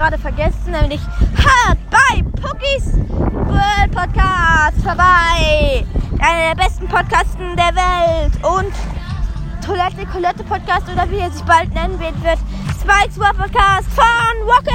gerade vergessen, nämlich hört bei Pookies World Podcast vorbei. Einer der besten Podcasten der Welt. Und Toilette Colette Podcast oder wie er sich bald nennen wird, wird Spikes World Podcast von Walker.